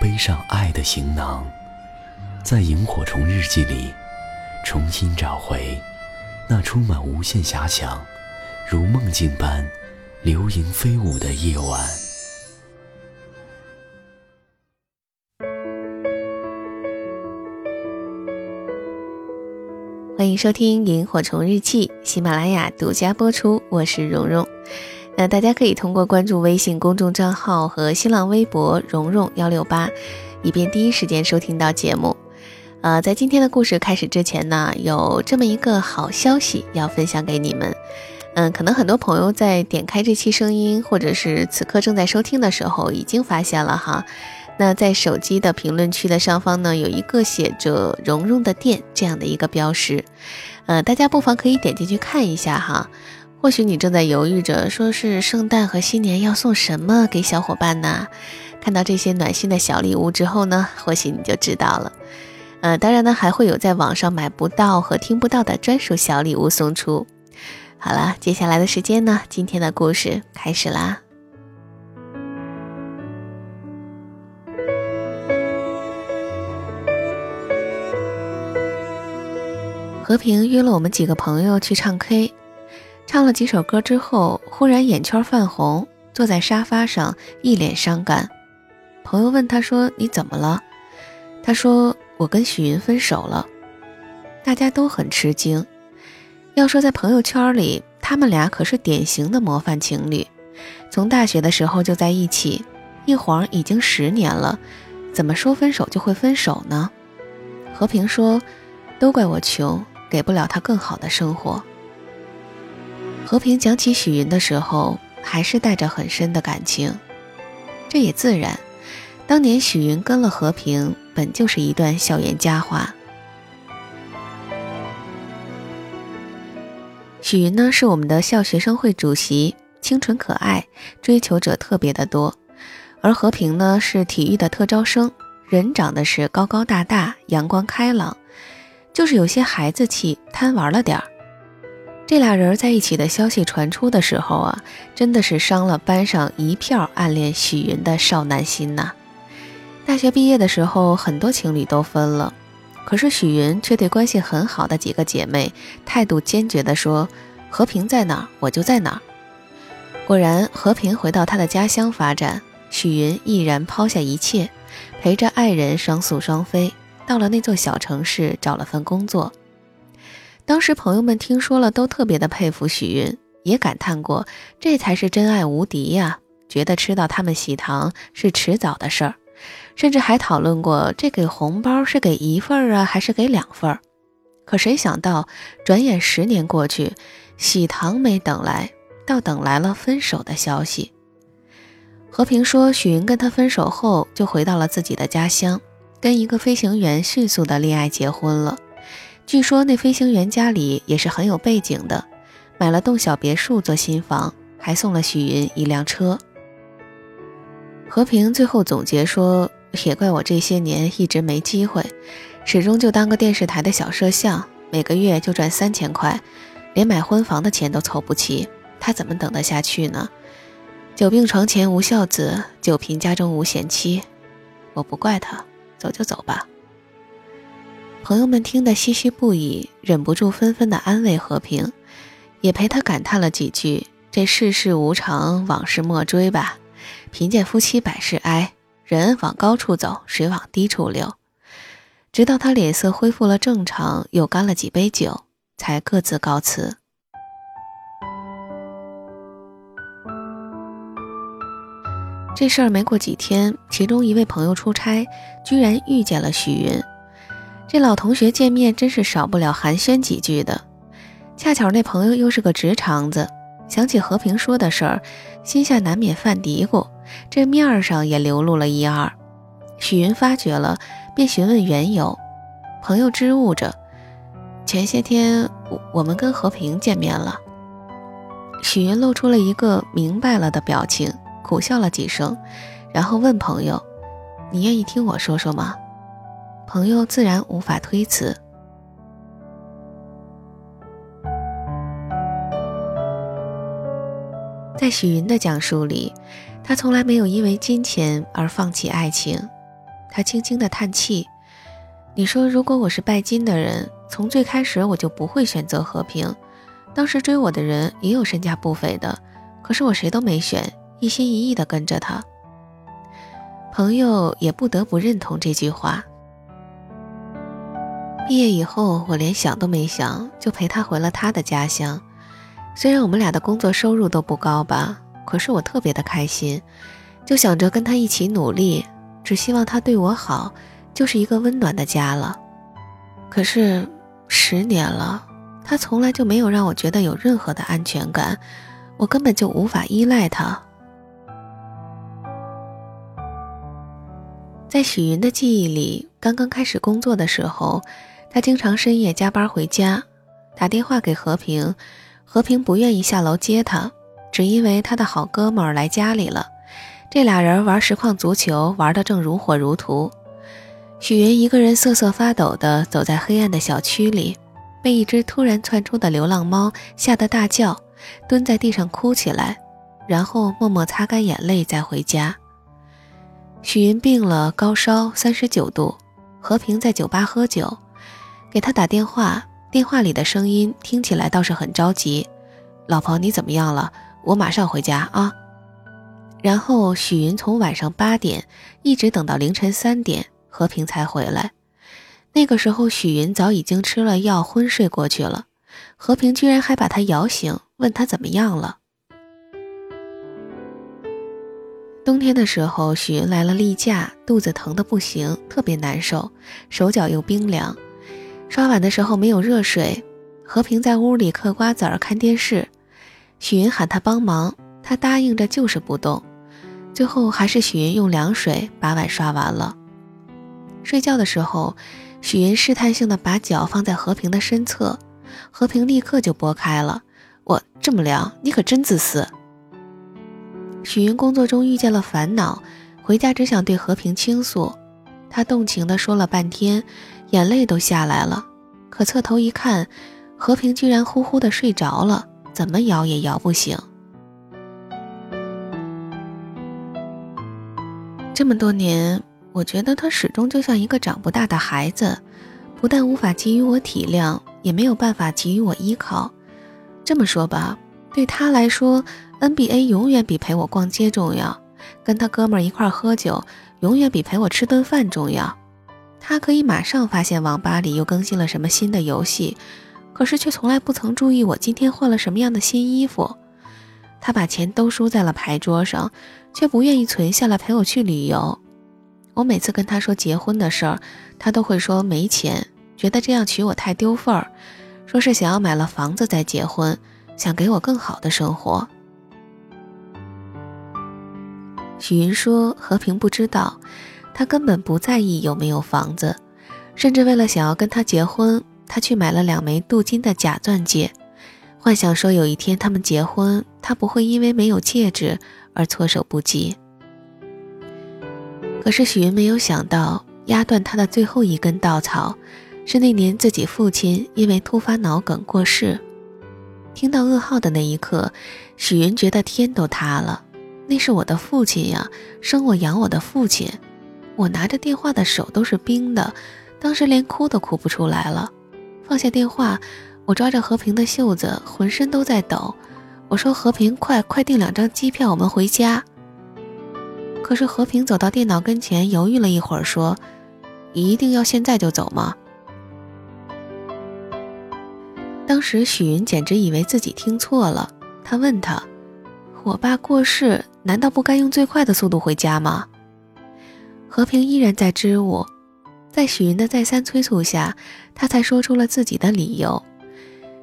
背上爱的行囊，在萤火虫日记里重新找回那充满无限遐想、如梦境般流萤飞舞的夜晚。欢迎收听《萤火虫日记》，喜马拉雅独家播出，我是蓉蓉。那大家可以通过关注微信公众账号和新浪微博“蓉蓉幺六八”，以便第一时间收听到节目。呃，在今天的故事开始之前呢，有这么一个好消息要分享给你们。嗯，可能很多朋友在点开这期声音，或者是此刻正在收听的时候，已经发现了哈。那在手机的评论区的上方呢，有一个写着“蓉蓉的店”这样的一个标识。呃，大家不妨可以点进去看一下哈。或许你正在犹豫着，说是圣诞和新年要送什么给小伙伴呢？看到这些暖心的小礼物之后呢，或许你就知道了。呃，当然呢，还会有在网上买不到和听不到的专属小礼物送出。好了，接下来的时间呢，今天的故事开始啦。和平约了我们几个朋友去唱 K。唱了几首歌之后，忽然眼圈泛红，坐在沙发上一脸伤感。朋友问他说：“你怎么了？”他说：“我跟许云分手了。”大家都很吃惊。要说在朋友圈里，他们俩可是典型的模范情侣，从大学的时候就在一起，一晃已经十年了，怎么说分手就会分手呢？和平说：“都怪我穷，给不了他更好的生活。”和平讲起许云的时候，还是带着很深的感情，这也自然。当年许云跟了和平，本就是一段校园佳话。许云呢，是我们的校学生会主席，清纯可爱，追求者特别的多；而和平呢，是体育的特招生，人长得是高高大大，阳光开朗，就是有些孩子气，贪玩了点儿。这俩人在一起的消息传出的时候啊，真的是伤了班上一票暗恋许云的少男心呐。大学毕业的时候，很多情侣都分了，可是许云却对关系很好的几个姐妹态度坚决地说：“和平在哪儿，我就在哪儿。”果然，和平回到他的家乡发展，许云毅然抛下一切，陪着爱人双宿双飞，到了那座小城市找了份工作。当时朋友们听说了，都特别的佩服许云，也感叹过这才是真爱无敌呀，觉得吃到他们喜糖是迟早的事儿，甚至还讨论过这给红包是给一份儿啊，还是给两份儿。可谁想到，转眼十年过去，喜糖没等来，倒等来了分手的消息。和平说，许云跟他分手后，就回到了自己的家乡，跟一个飞行员迅速的恋爱结婚了。据说那飞行员家里也是很有背景的，买了栋小别墅做新房，还送了许云一辆车。和平最后总结说：“也怪我这些年一直没机会，始终就当个电视台的小摄像，每个月就赚三千块，连买婚房的钱都凑不齐，他怎么等得下去呢？久病床前无孝子，久贫家中无贤妻。我不怪他，走就走吧。”朋友们听得唏嘘不已，忍不住纷纷的安慰和平，也陪他感叹了几句：“这世事无常，往事莫追吧。贫贱夫妻百事哀，人往高处走，水往低处流。”直到他脸色恢复了正常，又干了几杯酒，才各自告辞。这事儿没过几天，其中一位朋友出差，居然遇见了许云。这老同学见面真是少不了寒暄几句的，恰巧那朋友又是个直肠子，想起和平说的事儿，心下难免犯嘀咕，这面儿上也流露了一二。许云发觉了，便询问缘由。朋友支吾着：“前些天我我们跟和平见面了。”许云露出了一个明白了的表情，苦笑了几声，然后问朋友：“你愿意听我说说吗？”朋友自然无法推辞。在许云的讲述里，他从来没有因为金钱而放弃爱情。他轻轻的叹气：“你说，如果我是拜金的人，从最开始我就不会选择和平。当时追我的人也有身价不菲的，可是我谁都没选，一心一意的跟着他。”朋友也不得不认同这句话。毕业以后，我连想都没想，就陪他回了他的家乡。虽然我们俩的工作收入都不高吧，可是我特别的开心，就想着跟他一起努力，只希望他对我好，就是一个温暖的家了。可是十年了，他从来就没有让我觉得有任何的安全感，我根本就无法依赖他。在许云的记忆里，刚刚开始工作的时候，他经常深夜加班回家，打电话给和平。和平不愿意下楼接他，只因为他的好哥们儿来家里了。这俩人玩实况足球，玩得正如火如荼。许云一个人瑟瑟发抖地走在黑暗的小区里，被一只突然窜出的流浪猫吓得大叫，蹲在地上哭起来，然后默默擦干眼泪再回家。许云病了，高烧三十九度。和平在酒吧喝酒，给他打电话。电话里的声音听起来倒是很着急，老婆你怎么样了？我马上回家啊。然后许云从晚上八点一直等到凌晨三点，和平才回来。那个时候许云早已经吃了药昏睡过去了，和平居然还把他摇醒，问他怎么样了。冬天的时候，许云来了例假，肚子疼得不行，特别难受，手脚又冰凉。刷碗的时候没有热水，和平在屋里嗑瓜子儿看电视。许云喊他帮忙，他答应着就是不动。最后还是许云用凉水把碗刷完了。睡觉的时候，许云试探性的把脚放在和平的身侧，和平立刻就拨开了。我这么凉，你可真自私。许云工作中遇见了烦恼，回家只想对和平倾诉，他动情的说了半天。眼泪都下来了，可侧头一看，和平居然呼呼的睡着了，怎么摇也摇不醒。这么多年，我觉得他始终就像一个长不大的孩子，不但无法给予我体谅，也没有办法给予我依靠。这么说吧，对他来说，NBA 永远比陪我逛街重要，跟他哥们一块喝酒，永远比陪我吃顿饭重要。他可以马上发现网吧里又更新了什么新的游戏，可是却从来不曾注意我今天换了什么样的新衣服。他把钱都输在了牌桌上，却不愿意存下来陪我去旅游。我每次跟他说结婚的事儿，他都会说没钱，觉得这样娶我太丢份儿，说是想要买了房子再结婚，想给我更好的生活。许云说：“和平不知道。”他根本不在意有没有房子，甚至为了想要跟他结婚，他去买了两枚镀金的假钻戒，幻想说有一天他们结婚，他不会因为没有戒指而措手不及。可是许云没有想到，压断他的最后一根稻草，是那年自己父亲因为突发脑梗过世。听到噩耗的那一刻，许云觉得天都塌了。那是我的父亲呀，生我养我的父亲。我拿着电话的手都是冰的，当时连哭都哭不出来了。放下电话，我抓着和平的袖子，浑身都在抖。我说：“和平，快快订两张机票，我们回家。”可是和平走到电脑跟前，犹豫了一会儿，说：“你一定要现在就走吗？”当时许云简直以为自己听错了，他问他：“我爸过世，难道不该用最快的速度回家吗？”和平依然在支吾，在许云的再三催促下，他才说出了自己的理由。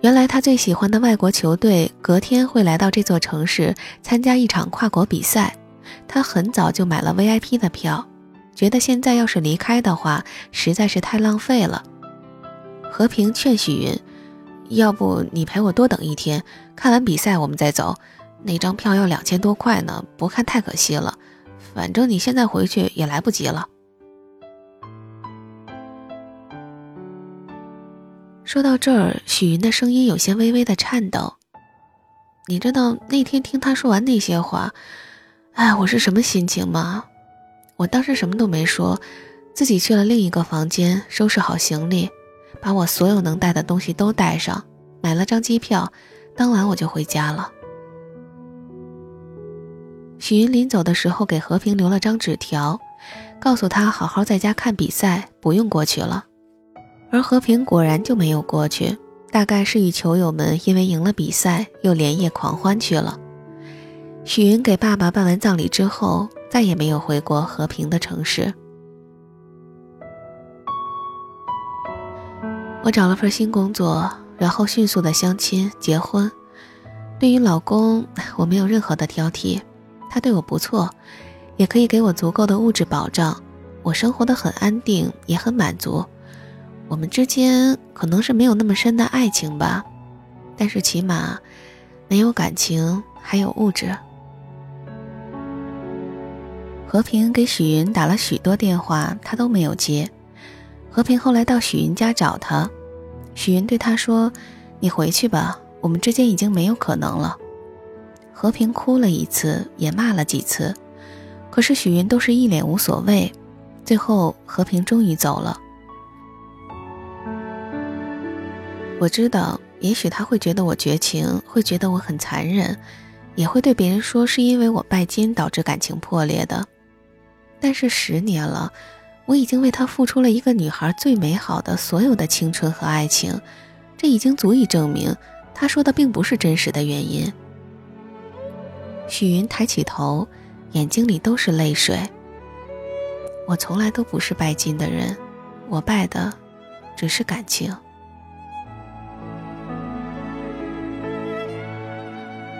原来他最喜欢的外国球队隔天会来到这座城市参加一场跨国比赛，他很早就买了 VIP 的票。觉得现在要是离开的话，实在是太浪费了。和平劝许云：“要不你陪我多等一天，看完比赛我们再走。那张票要两千多块呢，不看太可惜了。反正你现在回去也来不及了。”说到这儿，许云的声音有些微微的颤抖。你知道那天听他说完那些话，哎，我是什么心情吗？我当时什么都没说，自己去了另一个房间，收拾好行李，把我所有能带的东西都带上，买了张机票，当晚我就回家了。许云临走的时候给和平留了张纸条，告诉他好好在家看比赛，不用过去了。而和平果然就没有过去，大概是与球友们因为赢了比赛，又连夜狂欢去了。许云给爸爸办完葬礼之后。再也没有回过和平的城市。我找了份新工作，然后迅速的相亲结婚。对于老公，我没有任何的挑剔，他对我不错，也可以给我足够的物质保障，我生活的很安定，也很满足。我们之间可能是没有那么深的爱情吧，但是起码没有感情，还有物质。和平给许云打了许多电话，他都没有接。和平后来到许云家找他，许云对他说：“你回去吧，我们之间已经没有可能了。”和平哭了一次，也骂了几次，可是许云都是一脸无所谓。最后，和平终于走了。我知道，也许他会觉得我绝情，会觉得我很残忍，也会对别人说是因为我拜金导致感情破裂的。但是十年了，我已经为他付出了一个女孩最美好的所有的青春和爱情，这已经足以证明他说的并不是真实的原因。许云抬起头，眼睛里都是泪水。我从来都不是拜金的人，我拜的只是感情。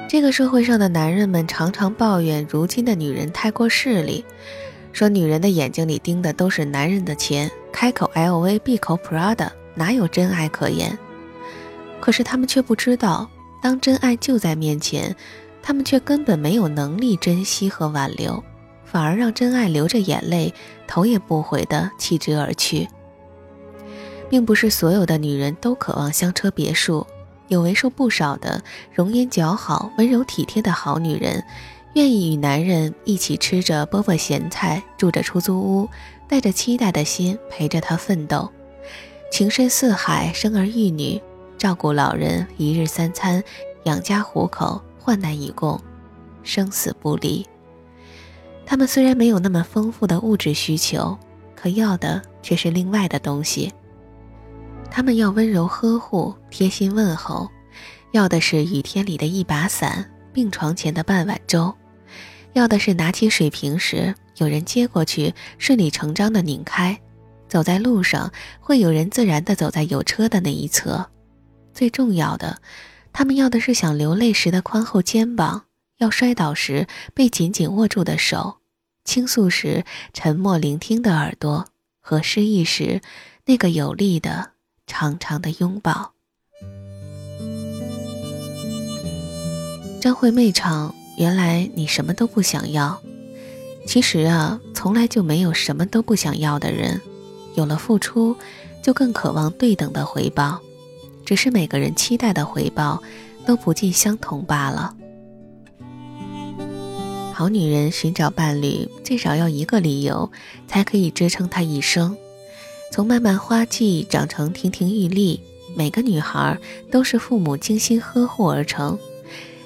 这个社会上的男人们常常抱怨如今的女人太过势利。说女人的眼睛里盯的都是男人的钱，开口 LV，闭口 Prada，哪有真爱可言？可是他们却不知道，当真爱就在面前，他们却根本没有能力珍惜和挽留，反而让真爱流着眼泪，头也不回地弃之而去。并不是所有的女人都渴望香车别墅，有为数不少的容颜姣好、温柔体贴的好女人。愿意与男人一起吃着饽饽咸菜，住着出租屋，带着期待的心陪着他奋斗，情深似海，生儿育女，照顾老人，一日三餐，养家糊口，患难与共，生死不离。他们虽然没有那么丰富的物质需求，可要的却是另外的东西。他们要温柔呵护，贴心问候，要的是雨天里的一把伞，病床前的半碗粥。要的是拿起水瓶时有人接过去，顺理成章的拧开；走在路上会有人自然的走在有车的那一侧。最重要的，他们要的是想流泪时的宽厚肩膀，要摔倒时被紧紧握住的手，倾诉时沉默聆听的耳朵，和失意时那个有力的长长的拥抱。张惠妹唱。原来你什么都不想要，其实啊，从来就没有什么都不想要的人。有了付出，就更渴望对等的回报，只是每个人期待的回报都不尽相同罢了。好女人寻找伴侣，最少要一个理由，才可以支撑她一生。从漫漫花季长成亭亭玉立，每个女孩都是父母精心呵护而成。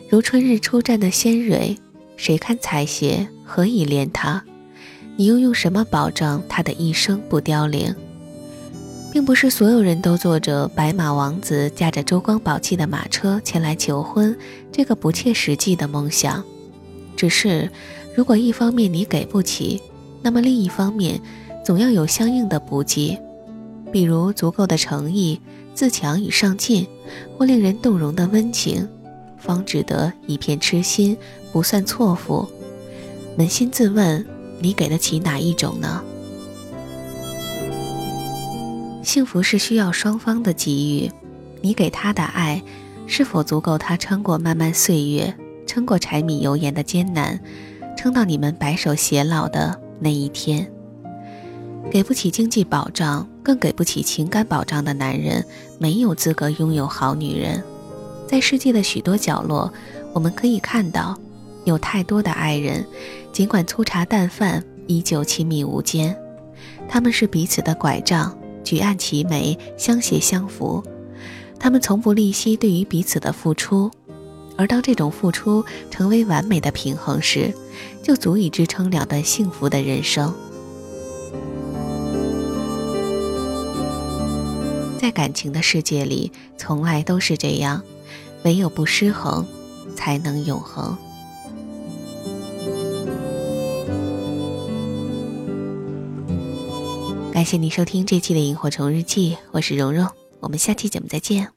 如春日初绽的鲜蕊，谁堪采撷？何以怜她？你又用什么保证她的一生不凋零？并不是所有人都坐着白马王子驾着珠光宝气的马车前来求婚，这个不切实际的梦想。只是，如果一方面你给不起，那么另一方面总要有相应的补给，比如足够的诚意、自强与上进，或令人动容的温情。方值得一片痴心，不算错付。扪心自问，你给得起哪一种呢？幸福是需要双方的给予，你给他的爱，是否足够他撑过漫漫岁月，撑过柴米油盐的艰难，撑到你们白首偕老的那一天？给不起经济保障，更给不起情感保障的男人，没有资格拥有好女人。在世界的许多角落，我们可以看到，有太多的爱人，尽管粗茶淡饭，依旧亲密无间。他们是彼此的拐杖，举案齐眉，相携相扶。他们从不吝惜对于彼此的付出，而当这种付出成为完美的平衡时，就足以支撑两段幸福的人生。在感情的世界里，从来都是这样，唯有不失衡，才能永恒。感谢你收听这期的《萤火虫日记》，我是蓉蓉，我们下期节目再见。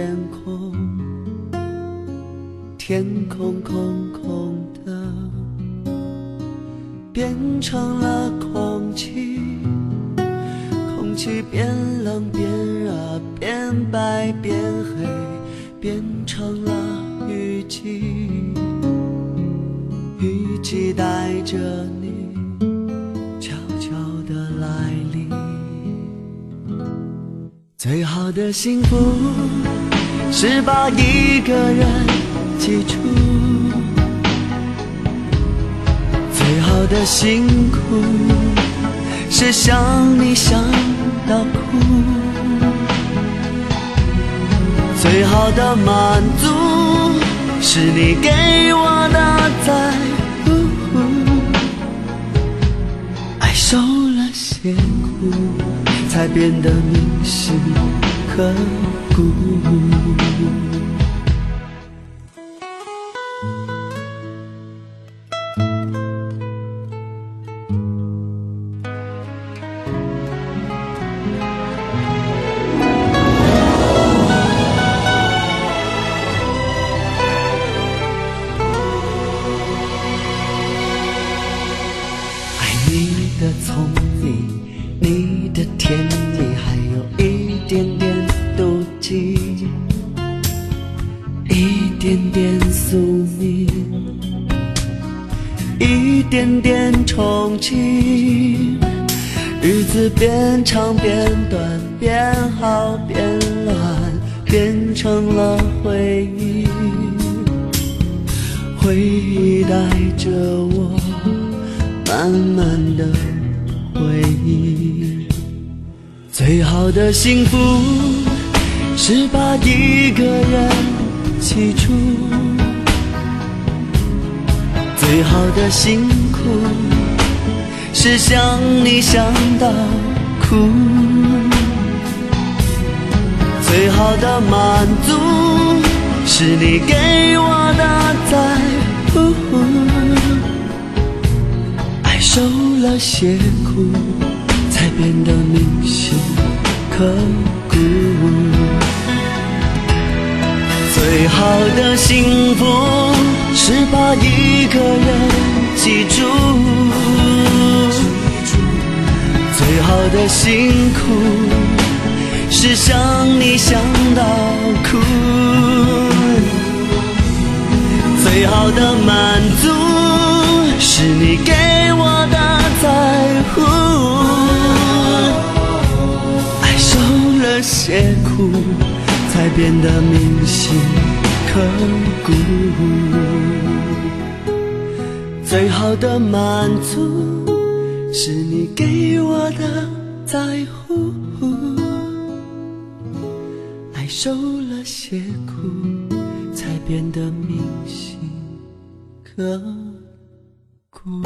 天空，天空空空的，变成了空气，空气变冷变热，变白变黑，变成了雨季，雨季带着你。悄悄的来临最好的幸福是把一个人记住，最好的辛苦是想你想到哭，最好的满足是你给我的在乎，爱受了些苦。才变得铭心刻骨。回忆，最好的幸福是把一个人记住，最好的辛苦是想你想到哭，最好的满足是你给我的在乎。爱受了些苦，才变得铭心刻骨。最好的幸福是把一个人记住，最好的辛苦是想你想到哭，最好的满足。是你给变得铭心刻骨。最好的满足，是你给我的在乎，爱受了些苦，才变得铭心刻骨。